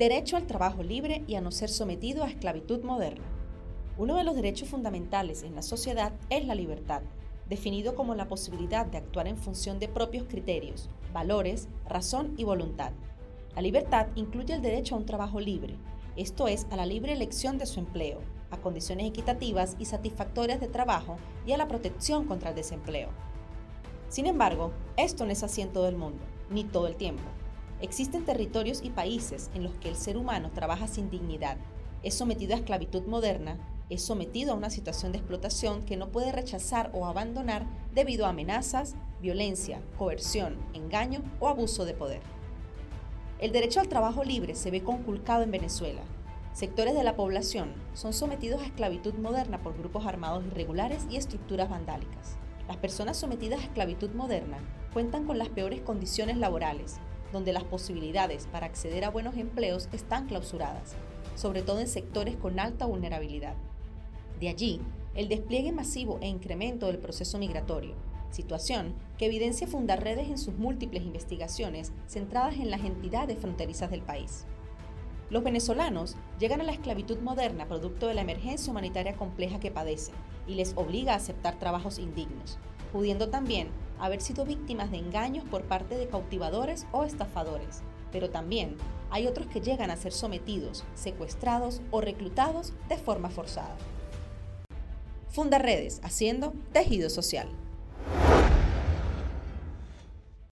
Derecho al trabajo libre y a no ser sometido a esclavitud moderna. Uno de los derechos fundamentales en la sociedad es la libertad, definido como la posibilidad de actuar en función de propios criterios, valores, razón y voluntad. La libertad incluye el derecho a un trabajo libre, esto es, a la libre elección de su empleo, a condiciones equitativas y satisfactorias de trabajo y a la protección contra el desempleo. Sin embargo, esto no es así en todo el mundo, ni todo el tiempo. Existen territorios y países en los que el ser humano trabaja sin dignidad, es sometido a esclavitud moderna, es sometido a una situación de explotación que no puede rechazar o abandonar debido a amenazas, violencia, coerción, engaño o abuso de poder. El derecho al trabajo libre se ve conculcado en Venezuela. Sectores de la población son sometidos a esclavitud moderna por grupos armados irregulares y estructuras vandálicas. Las personas sometidas a esclavitud moderna cuentan con las peores condiciones laborales, donde las posibilidades para acceder a buenos empleos están clausuradas, sobre todo en sectores con alta vulnerabilidad. De allí, el despliegue masivo e incremento del proceso migratorio, situación que evidencia Fundarredes en sus múltiples investigaciones centradas en las entidades fronterizas del país. Los venezolanos llegan a la esclavitud moderna producto de la emergencia humanitaria compleja que padecen y les obliga a aceptar trabajos indignos, pudiendo también haber sido víctimas de engaños por parte de cautivadores o estafadores, pero también hay otros que llegan a ser sometidos, secuestrados o reclutados de forma forzada. Funda Redes, haciendo tejido social.